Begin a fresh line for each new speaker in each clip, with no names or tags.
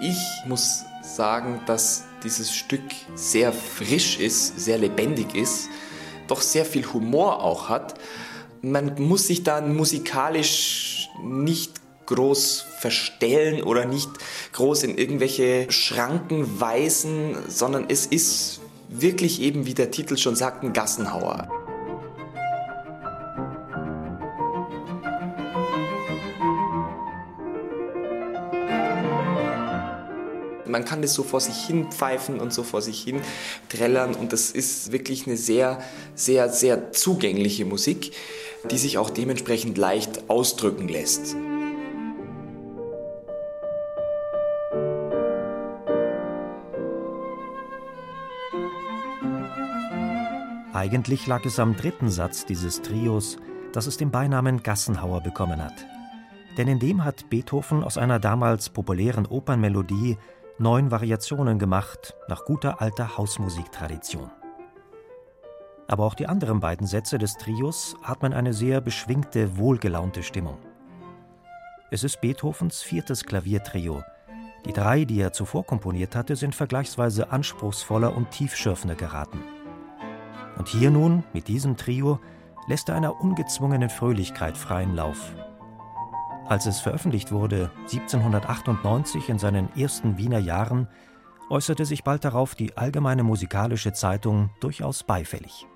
Ich muss sagen, dass dieses Stück sehr frisch ist, sehr lebendig ist, doch sehr viel Humor auch hat. Man muss sich dann musikalisch nicht groß verstellen oder nicht groß in irgendwelche Schranken weisen, sondern es ist wirklich eben, wie der Titel schon sagt, ein Gassenhauer. Man kann das so vor sich hin pfeifen und so vor sich hin trällern und das ist wirklich eine sehr, sehr, sehr zugängliche Musik, die sich auch dementsprechend leicht ausdrücken lässt.
Eigentlich lag es am dritten Satz dieses Trios, dass es den Beinamen Gassenhauer bekommen hat. Denn in dem hat Beethoven aus einer damals populären Opernmelodie neun Variationen gemacht, nach guter alter Hausmusiktradition. Aber auch die anderen beiden Sätze des Trios atmen eine sehr beschwingte, wohlgelaunte Stimmung. Es ist Beethovens viertes Klaviertrio. Die drei, die er zuvor komponiert hatte, sind vergleichsweise anspruchsvoller und tiefschürfender geraten. Und hier nun, mit diesem Trio, lässt er einer ungezwungenen Fröhlichkeit freien Lauf, als es veröffentlicht wurde, 1798 in seinen ersten Wiener Jahren, äußerte sich bald darauf die Allgemeine Musikalische Zeitung durchaus beifällig.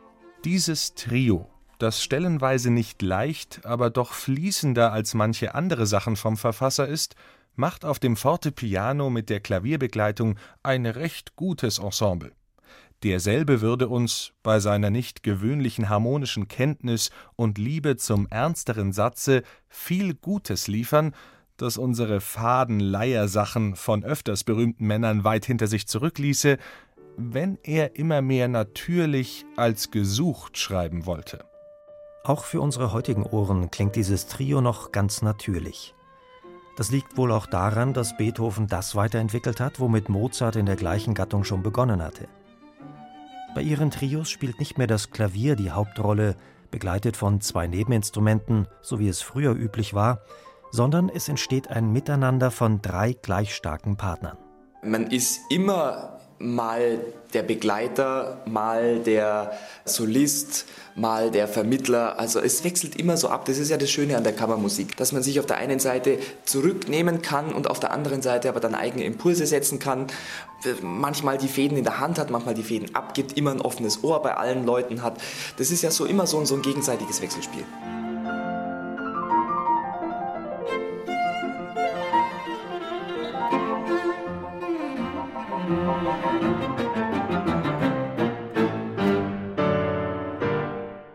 Dieses Trio, das stellenweise nicht leicht, aber doch fließender als manche andere Sachen vom Verfasser ist, macht auf dem Fortepiano mit der Klavierbegleitung ein recht gutes Ensemble. Derselbe würde uns, bei seiner nicht gewöhnlichen harmonischen Kenntnis und Liebe zum ernsteren Satze, viel Gutes liefern, das unsere faden Leiersachen von öfters berühmten Männern weit hinter sich zurückließe, wenn er immer mehr natürlich als gesucht schreiben wollte.
Auch für unsere heutigen Ohren klingt dieses Trio noch ganz natürlich. Das liegt wohl auch daran, dass Beethoven das weiterentwickelt hat, womit Mozart in der gleichen Gattung schon begonnen hatte. Bei ihren Trios spielt nicht mehr das Klavier die Hauptrolle, begleitet von zwei Nebeninstrumenten, so wie es früher üblich war, sondern es entsteht ein Miteinander von drei gleich starken Partnern.
Man ist immer mal der Begleiter, mal der Solist, mal der Vermittler. Also es wechselt immer so ab. Das ist ja das Schöne an der Kammermusik, dass man sich auf der einen Seite zurücknehmen kann und auf der anderen Seite aber dann eigene Impulse setzen kann. Manchmal die Fäden in der Hand hat, manchmal die Fäden abgibt, immer ein offenes Ohr bei allen Leuten hat. Das ist ja so immer so, so ein gegenseitiges Wechselspiel.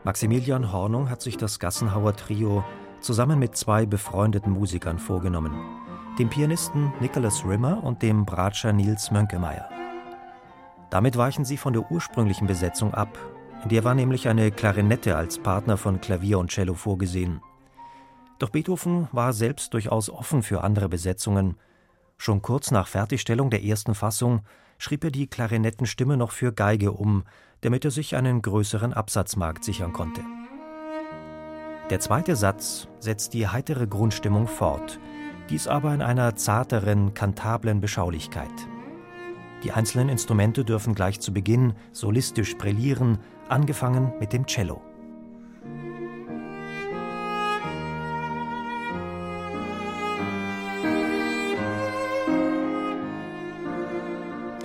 Maximilian Hornung hat sich das Gassenhauer Trio zusammen mit zwei befreundeten Musikern vorgenommen, dem Pianisten Nicholas Rimmer und dem Bratscher Nils Mönkemeyer. Damit weichen sie von der ursprünglichen Besetzung ab, in der war nämlich eine Klarinette als Partner von Klavier und Cello vorgesehen. Doch Beethoven war selbst durchaus offen für andere Besetzungen. Schon kurz nach Fertigstellung der ersten Fassung schrieb er die Klarinettenstimme noch für Geige um, damit er sich einen größeren Absatzmarkt sichern konnte. Der zweite Satz setzt die heitere Grundstimmung fort, dies aber in einer zarteren, kantablen Beschaulichkeit. Die einzelnen Instrumente dürfen gleich zu Beginn solistisch brillieren, angefangen mit dem Cello.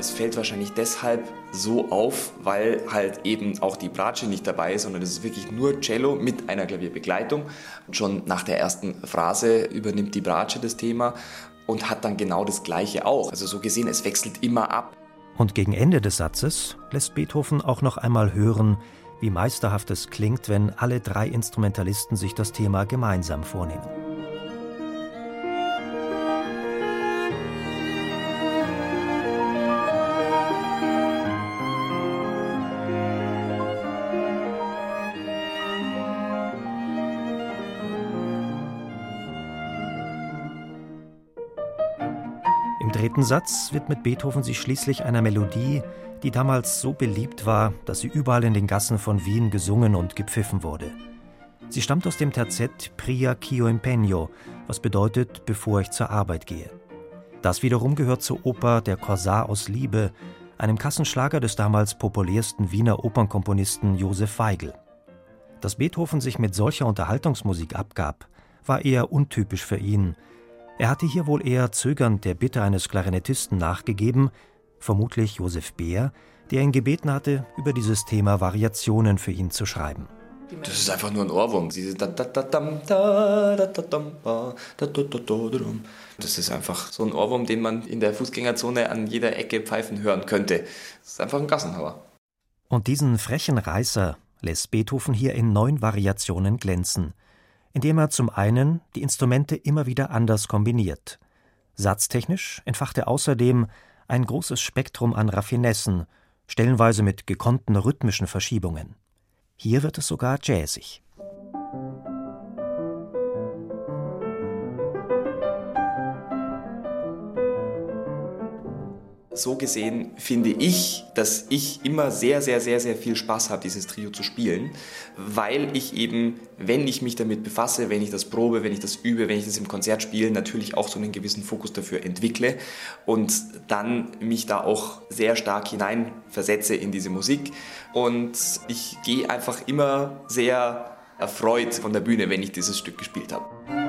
Es fällt wahrscheinlich deshalb so auf, weil halt eben auch die Bratsche nicht dabei ist, sondern es ist wirklich nur Cello mit einer Klavierbegleitung. Schon nach der ersten Phrase übernimmt die Bratsche das Thema und hat dann genau das Gleiche auch. Also so gesehen, es wechselt immer ab.
Und gegen Ende des Satzes lässt Beethoven auch noch einmal hören, wie meisterhaft es klingt, wenn alle drei Instrumentalisten sich das Thema gemeinsam vornehmen. Im dritten Satz widmet Beethoven sich schließlich einer Melodie, die damals so beliebt war, dass sie überall in den Gassen von Wien gesungen und gepfiffen wurde. Sie stammt aus dem Terzett Pria Chio Impegno, was bedeutet, bevor ich zur Arbeit gehe. Das wiederum gehört zur Oper Der Korsar aus Liebe, einem Kassenschlager des damals populärsten Wiener Opernkomponisten Josef Weigel. Dass Beethoven sich mit solcher Unterhaltungsmusik abgab, war eher untypisch für ihn. Er hatte hier wohl eher zögernd der Bitte eines Klarinettisten nachgegeben, vermutlich Josef Beer, der ihn gebeten hatte, über dieses Thema Variationen für ihn zu schreiben.
Das ist einfach nur ein Ohrwurm. Das ist einfach so ein Ohrwurm, den man in der Fußgängerzone an jeder Ecke pfeifen hören könnte. Das ist einfach ein Gassenhauer.
Und diesen frechen Reißer lässt Beethoven hier in neun Variationen glänzen, indem er zum einen die Instrumente immer wieder anders kombiniert. Satztechnisch entfacht er außerdem ein großes Spektrum an Raffinessen, stellenweise mit gekonnten rhythmischen Verschiebungen. Hier wird es sogar jazzig.
So gesehen finde ich, dass ich immer sehr, sehr, sehr, sehr viel Spaß habe, dieses Trio zu spielen, weil ich eben, wenn ich mich damit befasse, wenn ich das probe, wenn ich das übe, wenn ich das im Konzert spiele, natürlich auch so einen gewissen Fokus dafür entwickle und dann mich da auch sehr stark hineinversetze in diese Musik. Und ich gehe einfach immer sehr erfreut von der Bühne, wenn ich dieses Stück gespielt habe.